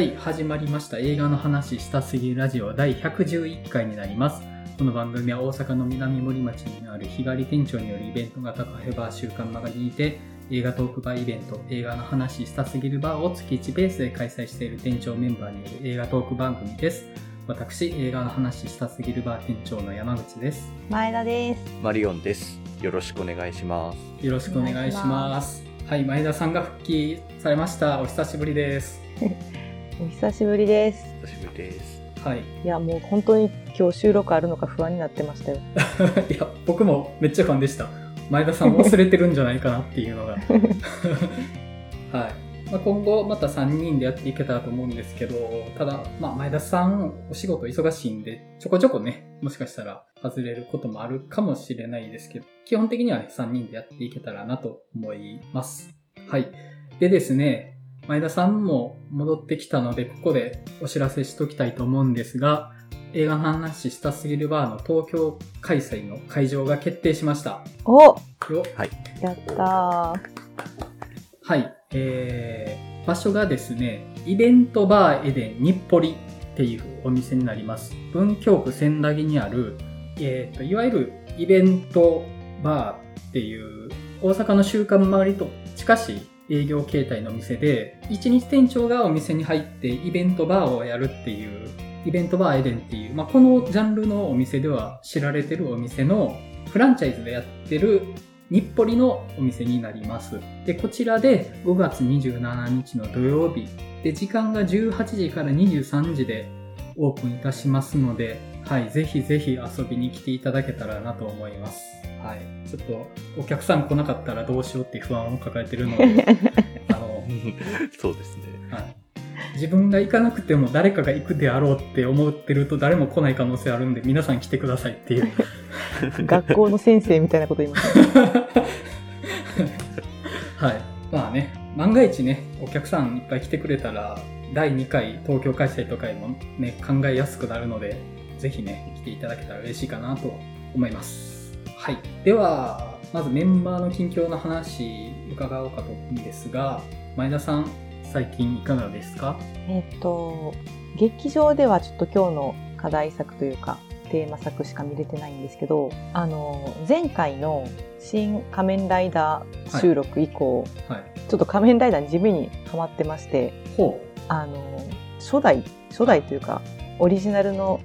はい、始まりました。映画の話したすぎるラジオ第111回になります。この番組は大阪の南森町にある日帰り店長によるイベント型カフェバー週刊マガジンにて映画トークバーイベント映画の話したすぎるバーを月1ベースで開催している店長メンバーによる映画トーク番組です。私、映画の話したすぎるバー店長の山口です。前田です。マリオンです。よろしくお願いします。よろしくお願いします。はい、前田さんが復帰されました。お久しぶりです。お久しぶりです。久しぶりです。はい。いや、もう本当に今日収録あるのか不安になってましたよ。いや、僕もめっちゃファンでした。前田さん忘れてるんじゃないかなっていうのが。はい。まあ、今後また3人でやっていけたらと思うんですけど、ただ、まあ、前田さんお仕事忙しいんで、ちょこちょこね、もしかしたら外れることもあるかもしれないですけど、基本的にはね、3人でやっていけたらなと思います。はい。でですね、前田さんも戻ってきたので、ここでお知らせしときたいと思うんですが、映画の話したすぎるバーの東京開催の会場が決定しました。およやったー。はい。えー、場所がですね、イベントバーエデン日暮里っていうお店になります。文京区千駄木にある、えーと、いわゆるイベントバーっていう大阪の週刊周りと近しい営業形態の店で、一日店長がお店に入ってイベントバーをやるっていう、イベントバーエデンっていう、まあ、このジャンルのお店では知られてるお店のフランチャイズでやってる日暮里のお店になります。で、こちらで5月27日の土曜日、で、時間が18時から23時でオープンいたしますので、はい、ぜひぜひ遊びに来ていただけたらなと思います。はい。ちょっと、お客さん来なかったらどうしようっていう不安を抱えてるので、あの、そうですね。はい。自分が行かなくても誰かが行くであろうって思ってると誰も来ない可能性あるんで皆さん来てくださいっていう。学校の先生みたいなこと言いました。はい。まあね、万が一ね、お客さんいっぱい来てくれたら、第2回東京開催とかもね、考えやすくなるので、ぜひね、来ていただけたら嬉しいかなと思います。はい。では、まずメンバーの近況の話伺おうかと思うんですが、前田さん、最近いかがですか？えっと、劇場ではちょっと今日の課題作というか、テーマ作しか見れてないんですけど、あの、前回の新仮面ライダー収録以降、はい。ちょっと仮面ライダーに地味にハマってまして、ほあの、初代、初代というか、オリジナルの。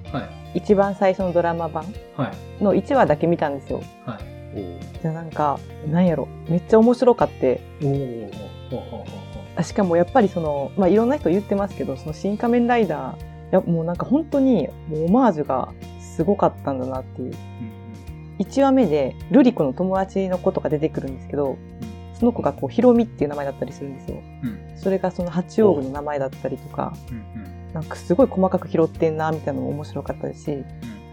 一番最初のドラマ版はい。の1話だけ見たんですよ。はい。じゃあなんか、なんやろ、めっちゃ面白かって、しかもやっぱりその、まあ、いろんな人言ってますけど、その新仮面ライダー、いやもうなんか本当に、もうオマージュがすごかったんだなっていう。う。うん1話目で、ルリコの友達の子とか出てくるんですけど、その子がこう、ヒロミっていう名前だったりするんですよ。うん。うん。それがその八王子の名前だったりとか、うん。うん。なんかすごい細かく拾ってんな、みたいなのも面白かったですし、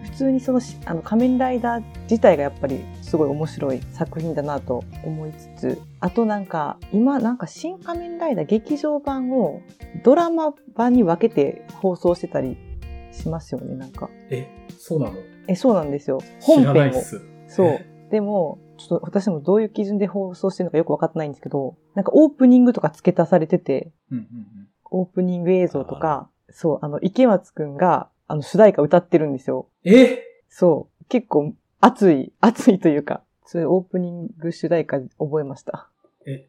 普通にそのしあの仮面ライダー自体がやっぱりすごい面白い作品だなと思いつつ、あとなんか今なんか新仮面ライダー劇場版をドラマ版に分けて放送してたりしますよね、なんか。え、そうなの？え、そうなんですよ。知本編を。そう。でも、ちょっと私もどういう基準で放送してるのかよくわかってないんですけど、なんかオープニングとか付け足されてて、うんうんオープニング映像とか、そう、あの、池松くんが、あの、主題歌歌ってるんですよ。うん。え？そう。結構熱い、熱いというか、そういうオープニング主題歌覚えました。え、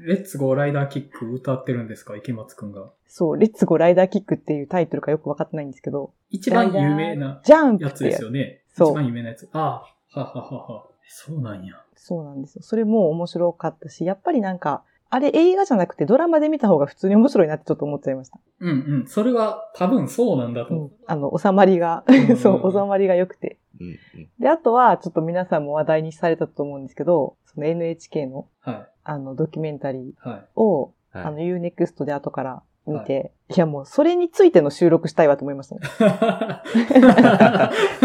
レッツゴーライダーキック歌ってるんですか？池松くんが。そう、レッツゴーライダーキックっていうタイトルかよくわかってないんですけど、一番有名なジャンプやつですよね。そう一番有名なやつ。ああ、はははは。そうなんや。そうなんですよ。それも面白かったし、やっぱりなんか、あれ映画じゃなくてドラマで見た方が普通に面白いなってちょっと思っちゃいました。うんうん。それは多分そうなんだと。うん。あの、収まりがそう、収まりが良くて。うんうん。で、あとは、ちょっと皆さんも話題にされたと思うんですけど、その NHK の、はい。あの、ドキュメンタリーはい。を、はいあの、UNEXT で後から見て、い、やもう、それについての収録したいわと思いましたもん。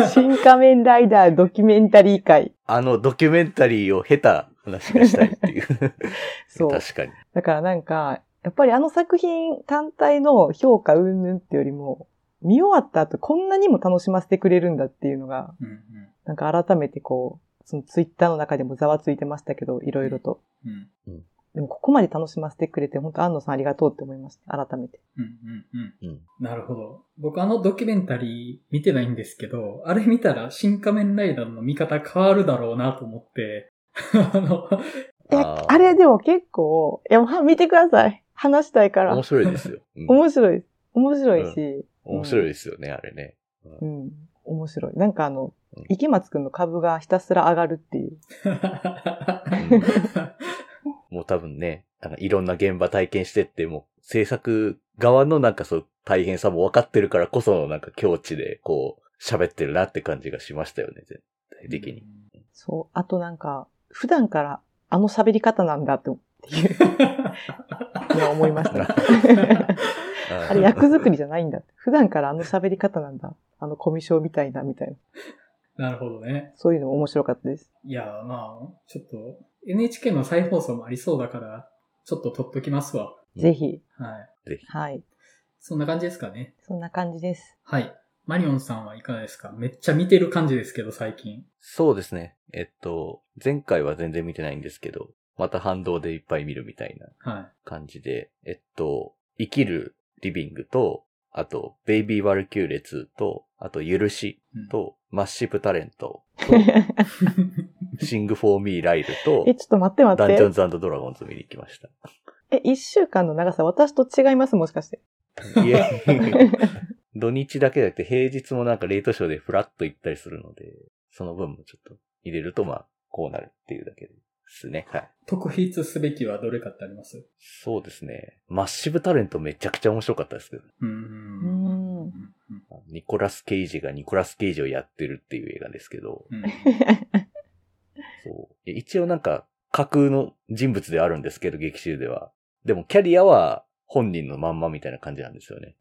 新仮面ライダードキュメンタリー会。あのドキュメンタリーを経た話がしたいっていう。そう。確かに。だからなんか、やっぱりあの作品単体の評価云々ってよりも、見終わった後こんなにも楽しませてくれるんだっていうのが、うんうんなんか改めてこう、そのツイッターの中でもざわついてましたけど、いろいろと。うんでもここまで楽しませてくれて、本当安野さんありがとうって思いました。改めて。うんうんうん。うん。なるほど。僕あのドキュメンタリー見てないんですけど、あれ見たら新仮面ライダーの見方変わるだろうなと思って、あの、いやあれでも結構、いや、は見てください。話したいから面。白いですよ。うん面白い。面白いし。面白いですよね、あれね。うん。面白い。なんかあのうん、池松くんの株がひたすら上がるっていう。もう多分ね、あの、いろんな現場体験してって、もう制作側のなんかそう大変さも分かってるからこそのなんか境地でこう喋ってるなって感じがしましたよね、全体的に。そう。あとなんか、普段からあの喋り方なんだってっていう思いました。あれ役作りじゃないんだ。普段からあの喋り方なんだ。あのコミュ障みたいな、みたいな。なるほどね。そういうのも面白かったです。いや、まあ、ちょっと NHK の再放送もありそうだから、ちょっと撮っときますわ。ぜひ。はい。ぜひ。はい。そんな感じですかね。そんな感じです。はい。マリオンさんはいかがですか？めっちゃ見てる感じですけど、最近。そうですね。えっと、前回は全然見てないんですけど、また反動でいっぱい見るみたいなは感じで、えっと、生きるリビングと、あと、ベイビーワルキューレ2と、あと、許しい。うん、と、マッシブタレントと、シングフォーミーライルとえ、、ちょっと待って待ダンジョンって。ズドラゴンズ見に行きました。え、一週間の長さ、私と違います？もしかして。いえ、土日だけじゃなくて平日もなんかレートショーでフラッと行ったりするので、その分もちょっと入れるとまあ、こうなるっていうだけでですね。はい。特筆すべきはどれかってあります？そうですね。マッシブタレントめちゃくちゃ面白かったですけど。うん。ニコラス・ケイジがニコラス・ケイジをやってるっていう映画ですけど。うん、そう一応なんか架空の人物であるんですけど、劇中では。でもキャリアは本人のまんまみたいな感じなんですよね。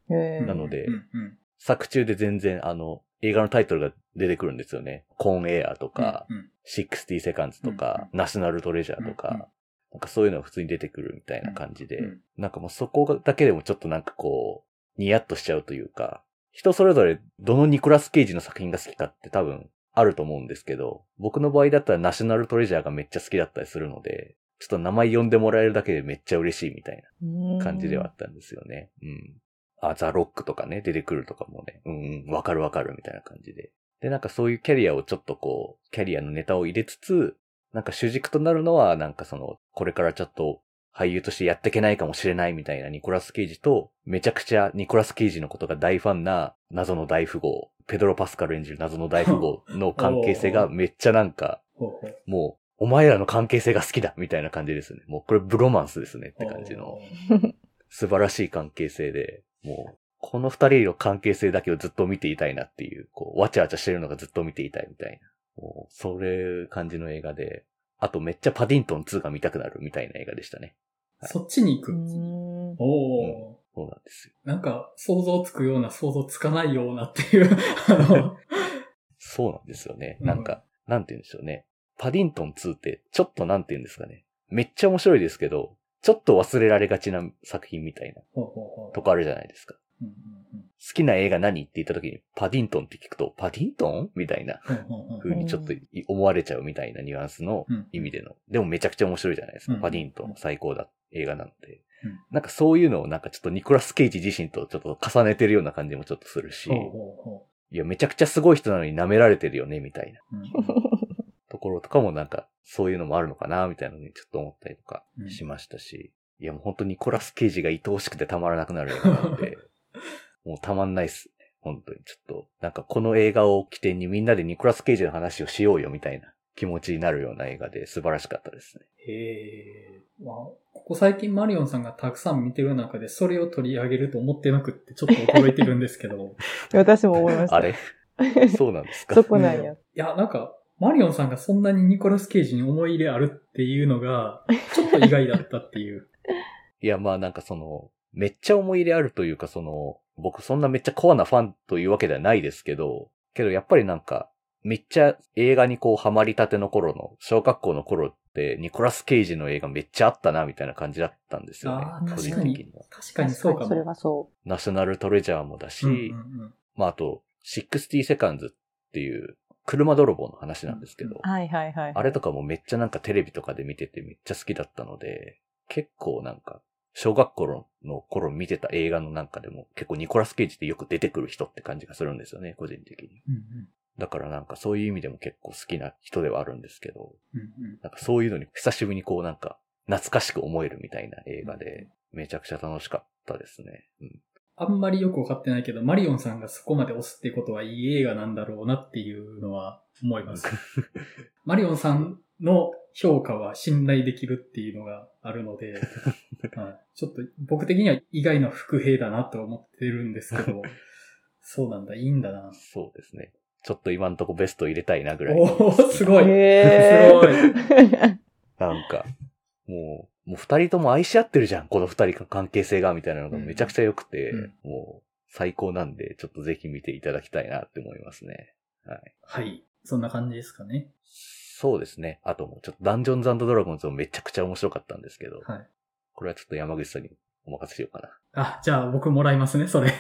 なので、うんうん、作中で全然あの、映画のタイトルが出てくるんですよね。コーンエアとか、うん、60 seconds とか、ナショナルトレジャーとか、なんかそういうのが普通に出てくるみたいな感じで、なんかもうそこだけでもちょっとなんかこう、ニヤッとしちゃうというか、人それぞれどのニコラス・ケイジの作品が好きかって多分あると思うんですけど、僕の場合だったらナショナルトレジャーがめっちゃ好きだったりするので、ちょっと名前呼んでもらえるだけでめっちゃ嬉しいみたいな感じではあったんですよね。うん。あ、ザ・ロックとかね、出てくるとかもね、うん、うん、わかるわかるみたいな感じで。で、なんかそういうキャリアをちょっとこう、キャリアのネタを入れつつ、なんか主軸となるのは、なんかその、これからちょっと俳優としてやっていけないかもしれないみたいなニコラス・ケイジと、めちゃくちゃニコラス・ケイジのことが大ファンな謎の大富豪、ペドロ・パスカル演じる謎の大富豪の 関係性がめっちゃなんか、もう、お前らの関係性が好きだみたいな感じですね。もうこれブロマンスですねって感じの。素晴らしい関係性で、もう、この二人の関係性だけをずっと見ていたいなっていう、こう、わちゃわちゃしてるのがずっと見ていたいみたいな。もう、それ感じの映画で、あとめっちゃパディントン2が見たくなるみたいな映画でしたね。そっちに行く。うんおお、そうなんですよ。なんか想像つくような想像つかないようなっていう、あの、そうなんですよね。うんなんか、なんて言うんでしょうね。パディントン2って、ちょっとなんて言うんですかね。めっちゃ面白いですけど、ちょっと忘れられがちな作品みたいなとこあるじゃないですか。うんうん好きな映画何って言った時に、パディントンって聞くと、パディントン？みたいな風にちょっと思われちゃうみたいなニュアンスのうん意味での。でもめちゃくちゃ面白いじゃないですか。うんパディントン最高だ映画なのでうん。なんかそういうのをなんかちょっとニコラス・ケイジ自身とちょっと重ねてるような感じもちょっとするし。いや、めちゃくちゃすごい人なのに舐められてるよね、みたいな。ところとかもなんかそういうのもあるのかな、みたいなのにちょっと思ったりとかうんしましたし、いやもう本当にニコラス・ケイジが愛おしくてたまらなくなる映画なので、もうたまんないっすね。本当にちょっと、なんかこの映画を起点にみんなでニコラス・ケイジの話をしようよみたいな気持ちになるような映画で素晴らしかったですね。へえ。まあ、ここ最近マリオンさんがたくさん見てる中でそれを取り上げると思ってなくってちょっと驚いてるんですけど。私も思いました。あれ？そうなんですか？そこなんや。いや、なんか、マリオンさんがそんなにニコラス・ケイジに思い入れあるっていうのが、ちょっと意外だったっていう。いや、まあなんかその、めっちゃ思い入れあるというか、その、僕そんなめっちゃコアなファンというわけではないですけど、けどやっぱりなんか、めっちゃ映画にこうハマりたての頃の、小学校の頃って、ニコラス・ケイジの映画めっちゃあったな、みたいな感じだったんですよね個人確かに的には。確かにそうかも。それはそナショナルトレジャーもだし、うんうんうんまああと、60セカンズっていう、車泥棒の話なんですけど、う。はいはいはい。あれとかもめっちゃなんかテレビとかで見ててめっちゃ好きだったので、結構なんか、小学校の頃見てた映画のなんかでも結構ニコラス・ケイジってよく出てくる人って感じがするんですよね、個人的に。うんうんだからなんかそういう意味でも結構好きな人ではあるんですけど、うんうんなんかそういうのに久しぶりにこうなんか懐かしく思えるみたいな映画で、めちゃくちゃ楽しかったですね。うん。あんまりよくわかってないけど、マリオンさんがそこまで押すってことはいい映画なんだろうなっていうのは思います。マリオンさんの評価は信頼できるっていうのがあるので、はい、ちょっと僕的には意外な伏兵だなと思ってるんですけど、そうなんだ、いいんだな。そうですね。ちょっと今んとこベスト入れたいなぐらい。おー、すごい。へーすごい。なんか、もう、もう二人とも愛し合ってるじゃん、この二人の関係性が、みたいなのがめちゃくちゃ良くて、うんもう、最高なんで、ちょっとぜひ見ていただきたいなって思いますね。はい。はい。そんな感じですかね。そうですね。あともう、ちょっとダンジョンズドラゴンズもめちゃくちゃ面白かったんですけど、はい。これはちょっと山口さんにお任せしようかあ、じゃあ僕もらいますね、それ。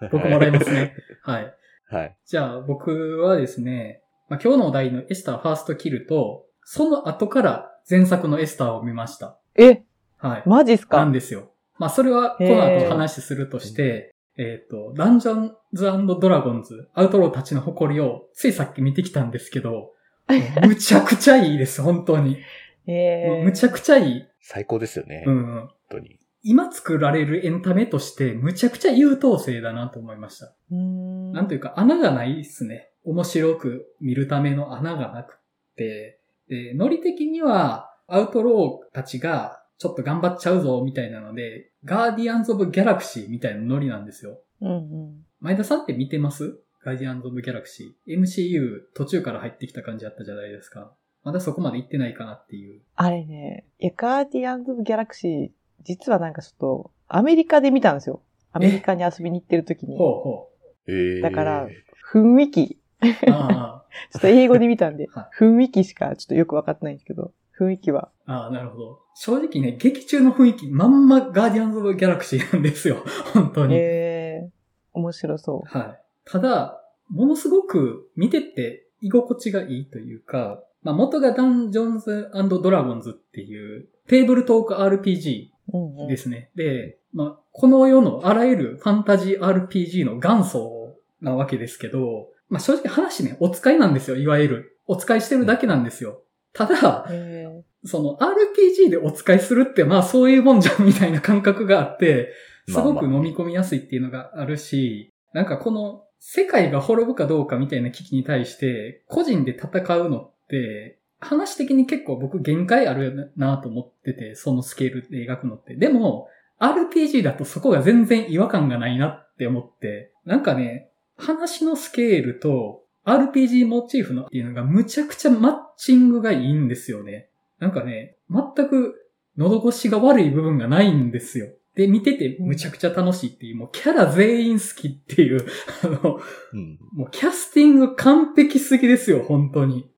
な。僕もらいますね。はい。はい。じゃあ僕はですね、まあ、今日のお題のエスターファーストキルと、その後から前作のエスターを見ました。え、はい。マジっすか？なんですよ。まあそれはこの後話するとして、えっ、と、ダンジョンズドラゴンズ、アウトローたちの誇りをついさっき見てきたんですけど、むちゃくちゃいいです、本当に。えー、むちゃくちゃいい。最高ですよね。本うんうん。当に。今作られるエンタメとして、むちゃくちゃ優等生だなと思いました。んなんというか穴がないっすね。面白く見るための穴がなくって。で、ノリ的には、アウトローたちがちょっと頑張っちゃうぞ、みたいなので、ガーディアンズ・オブ・ギャラクシーみたいなノリなんですよ。うんうん。前田さんって見てます？ガーディアンズ・オブ・ギャラクシー。MCU 途中から入ってきた感じあったじゃないですか。まだそこまで行ってないかなっていう。あれね、いや、ガーディアンズ・オブ・ギャラクシー、実はなんかちょっと、アメリカで見たんですよ。アメリカに遊びに行ってる時に。ほうほえー、だから雰囲気、ちょっと英語で見たんでは、雰囲気しかちょっとよくわかってないんですけど、雰囲気は。あ、ああ、なるほど。正直ね、劇中の雰囲気、まんまガーディアンズ・オブ・ギャラクシーなんですよ。本当に。えー、面白そはい。ただ、ものすごく見てて居心地がいいというか、まあ、元がダンジョンズドラゴンズっていうテーブルトーク RPG う。うんうん。ですね。で、まあ、この世のあらゆるファンタジー RPG の元祖なわけですけど、まあ、正直話ね、お使いなんですよ、いわゆる。お使いしてるだけなんですよ。ただ、えその RPG でお使いするってまあそういうもんじゃんみたいな感覚があって、すごく飲み込みやすいっていうのがあるし、なんかこの世界が滅ぶかどうかみたいな危機に対して個人で戦うのって話的に結構僕限界あるなと思ってて、そのスケールで描くのって。でも RPG だとそこが全然違和感がないなって思って、なんかね、話のスケールと RPG モチーフのっていうのがむちゃくちゃマッチングがいいんですよね。なんかね、全く喉越しが悪い部分がないんですよ。で、見ててむちゃくちゃ楽しいっていう、もうキャラ全員好きっていう、あの、うん。もうキャスティング完璧すぎですよ、本当に。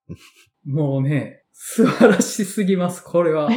もうね、素晴らしすぎます、これは。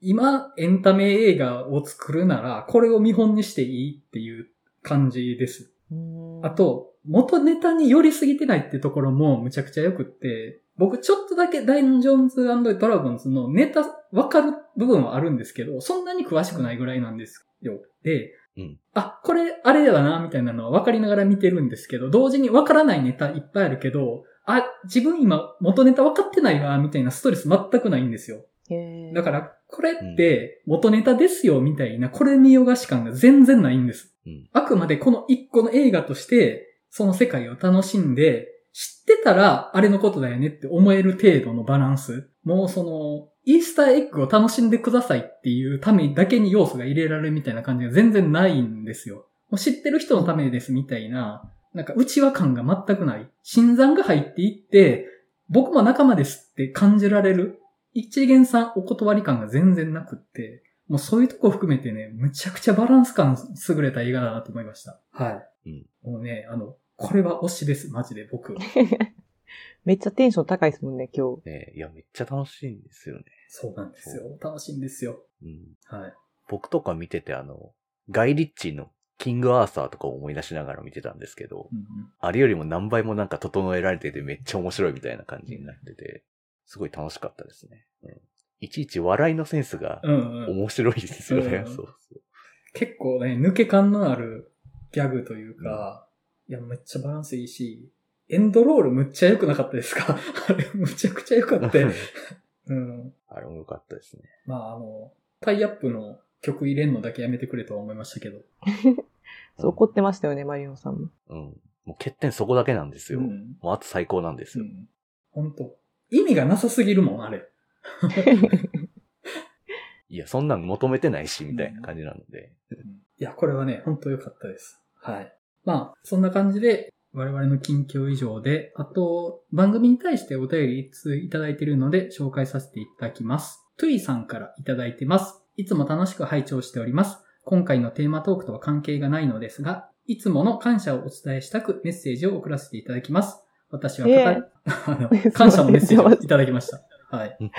今、エンタメ映画を作るなら、これを見本にしていいっていう感じです。ー、あと、元ネタに寄りすぎてないってところもむちゃくちゃ良くって、僕ちょっとだけダインジョンズドラゴンズのネタわかる部分はあるんですけど、そんなに詳しくないぐらいなんですよ。で、うんあ、これあれだな、みたいなのは分かりながら見てるんですけど、同時に分からないネタいっぱいあるけど、あ、自分今元ネタ分かってないわ、みたいなストレス全くないんですよ。へーだか、ら、これって元ネタですよ、みたいな、これ見よがし感が全然ないんです。うん。あくまでこの一個の映画として、その世界を楽しんで、知ってたらあれのことだよねって思える程度のバランス。もうその、イースターエッグを楽しんでくださいっていうためだけに要素が入れられるみたいな感じが全然ないんですよ。もう知ってる人のためですみたいな、なんか内輪感が全くない。新参が入っていって、僕も仲間ですって感じられる。一元さんお断り感が全然なくって、もうそういうとこ含めてね、むちゃくちゃバランス感優れた映画だなと思いました。はい。うんもうね、あの、これは推しです、マジで僕。めっちゃテンション高いですもんね、今日。ねいや、めっちゃ楽しいんですよね。そうなんですよ。楽しいんですよ。うん。はい。僕とか見ててあの、ガイ・リッチーのキングアーサーとかを思い出しながら見てたんですけど、うんうんあれよりも何倍もなんか整えられててめっちゃ面白いみたいな感じになってて、すごい楽しかったですね。うん、いちいち笑いのセンスがうんうん。面白いですよね。うんそうそう。結構ね、抜け感のあるギャグというか、いや、めっちゃバランスいいし、エンドロールむっちゃ良くなかったですか？あれ、むちゃくちゃ良かったよ。うん。あれも良かったですね。まあ、あの、タイアップの曲入れんのだけやめてくれとは思いましたけど。そう怒ってましたよね、マリオンさんも。うん。もう欠点そこだけなんですよ。うん。もうあと最高なんですよ。うん。本当意味がなさすぎるもん、あれ。いや、そんなん求めてないし、みたいな感じなので。いや、これはね、本当良かったです。はい。まあ、そんな感じで、我々の近況以上で、あと、番組に対してお便り一通いただいているので、紹介させていただきます。トゥイさんからいただいてます。いつも楽しく拝聴しております。今回のテーマトークとは関係がないのですが、いつもの感謝をお伝えしたくメッセージを送らせていただきます。私はえ片、あの 感謝のメッセージをいただきました。はい。うん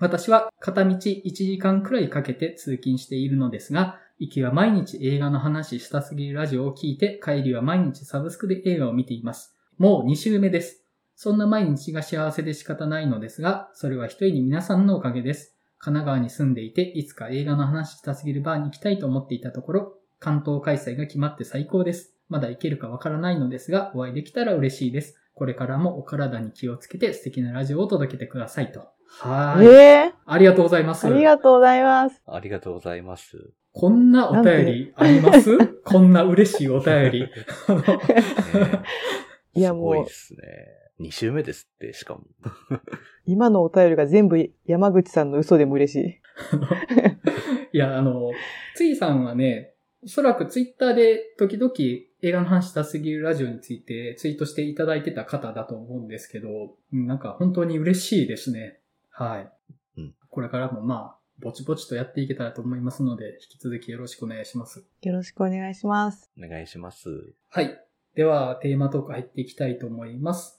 私は片道1時間くらいかけて通勤しているのですが、行きは毎日映画の話したすぎるラジオを聞いて、帰りは毎日サブスクで映画を見ています。もう2週目です。そんな毎日が幸せで仕方ないのですが、それは一重に皆さんのおかげです。神奈川に住んでいて、いつか映画の話したすぎるバーに行きたいと思っていたところ、関東開催が決まって最高です。まだ行けるかわからないのですが、お会いできたら嬉しいです。これからもお体に気をつけて素敵なラジオを届けてくださいと。はーい。えありがとうございます。ー、ありがとうございます。ありがとうございます。こんなお便りあります？こんな嬉しいお便り。ね いやすごいもうですね。2週目ですって、しかも。今のお便りが全部山口さんの嘘でも嬉しい。いや、あの、ついさんはね、おそらくツイッターで時々映画の話したすぎるラジオについてツイートしていただいてた方だと思うんですけど、うんなんか本当に嬉しいですね。はい。うんこれからもまあ、ぼちぼちとやっていけたらと思いますので、引き続きよろしくお願いします。よろしくお願いします。お願いします。はい。では、テーマトーク入っていきたいと思います。